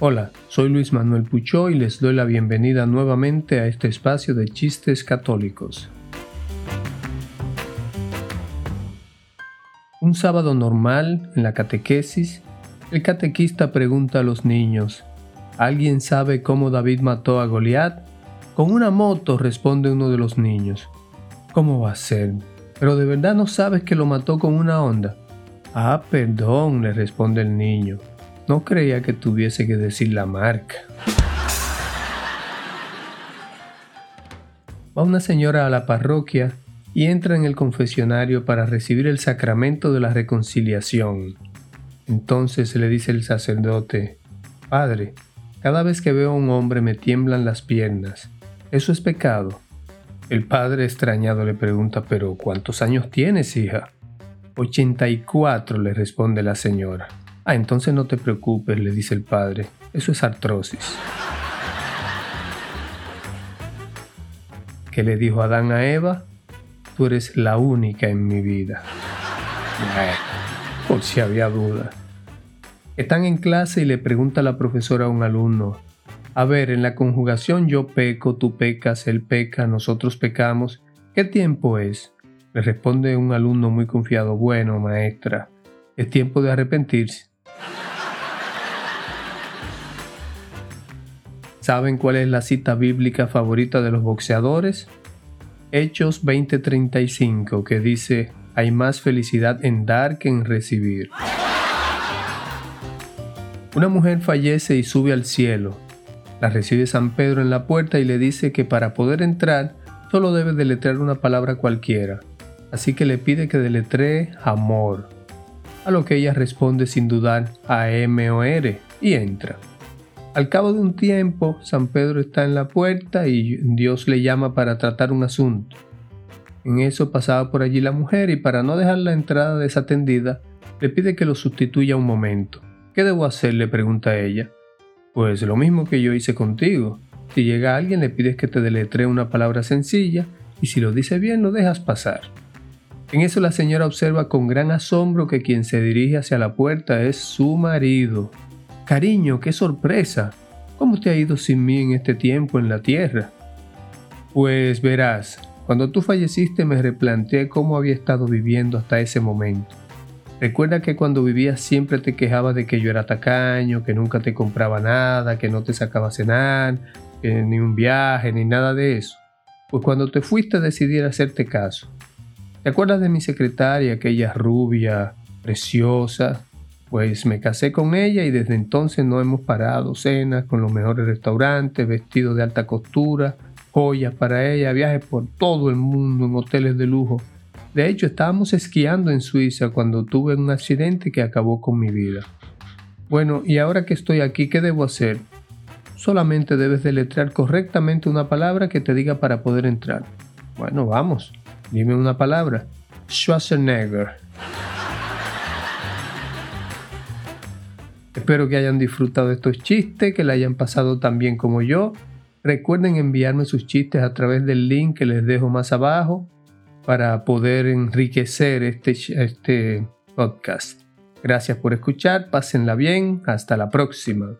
Hola, soy Luis Manuel Puchó y les doy la bienvenida nuevamente a este espacio de chistes católicos. Un sábado normal, en la catequesis, el catequista pregunta a los niños, ¿alguien sabe cómo David mató a Goliat? Con una moto, responde uno de los niños. ¿Cómo va a ser? Pero de verdad no sabes que lo mató con una onda. Ah, perdón, le responde el niño. No creía que tuviese que decir la marca. Va una señora a la parroquia y entra en el confesionario para recibir el sacramento de la reconciliación. Entonces le dice el sacerdote, Padre, cada vez que veo a un hombre me tiemblan las piernas. ¿Eso es pecado? El padre extrañado le pregunta, pero ¿cuántos años tienes, hija? 84, le responde la señora. Ah, entonces no te preocupes, le dice el padre. Eso es artrosis. ¿Qué le dijo Adán a Eva? Tú eres la única en mi vida. por si había duda. Están en clase y le pregunta la profesora a un alumno, a ver, en la conjugación yo peco, tú pecas, él peca, nosotros pecamos, ¿qué tiempo es? Le responde un alumno muy confiado, bueno, maestra, es tiempo de arrepentirse. ¿Saben cuál es la cita bíblica favorita de los boxeadores? Hechos 20:35, que dice, hay más felicidad en dar que en recibir. Una mujer fallece y sube al cielo. La recibe San Pedro en la puerta y le dice que para poder entrar solo debe deletrear una palabra cualquiera. Así que le pide que deletree amor. A lo que ella responde sin dudar a M o R y entra. Al cabo de un tiempo, San Pedro está en la puerta y Dios le llama para tratar un asunto. En eso pasaba por allí la mujer y para no dejar la entrada desatendida, le pide que lo sustituya un momento. ¿Qué debo hacer? le pregunta ella. Pues lo mismo que yo hice contigo. Si llega alguien le pides que te deletree una palabra sencilla y si lo dice bien lo dejas pasar. En eso la señora observa con gran asombro que quien se dirige hacia la puerta es su marido. Cariño, qué sorpresa. ¿Cómo te ha ido sin mí en este tiempo en la tierra? Pues verás, cuando tú falleciste me replanteé cómo había estado viviendo hasta ese momento. Recuerda que cuando vivías siempre te quejabas de que yo era tacaño, que nunca te compraba nada, que no te sacaba a cenar, ni un viaje, ni nada de eso. Pues cuando te fuiste decidí hacerte caso. ¿Te acuerdas de mi secretaria, aquella rubia, preciosa, pues me casé con ella y desde entonces no hemos parado cenas con los mejores restaurantes, vestidos de alta costura, joyas para ella, viajes por todo el mundo en hoteles de lujo. De hecho, estábamos esquiando en Suiza cuando tuve un accidente que acabó con mi vida. Bueno, y ahora que estoy aquí, ¿qué debo hacer? Solamente debes deletrear correctamente una palabra que te diga para poder entrar. Bueno, vamos, dime una palabra. Schwarzenegger. Espero que hayan disfrutado estos chistes, que la hayan pasado tan bien como yo. Recuerden enviarme sus chistes a través del link que les dejo más abajo para poder enriquecer este, este podcast. Gracias por escuchar, pásenla bien, hasta la próxima.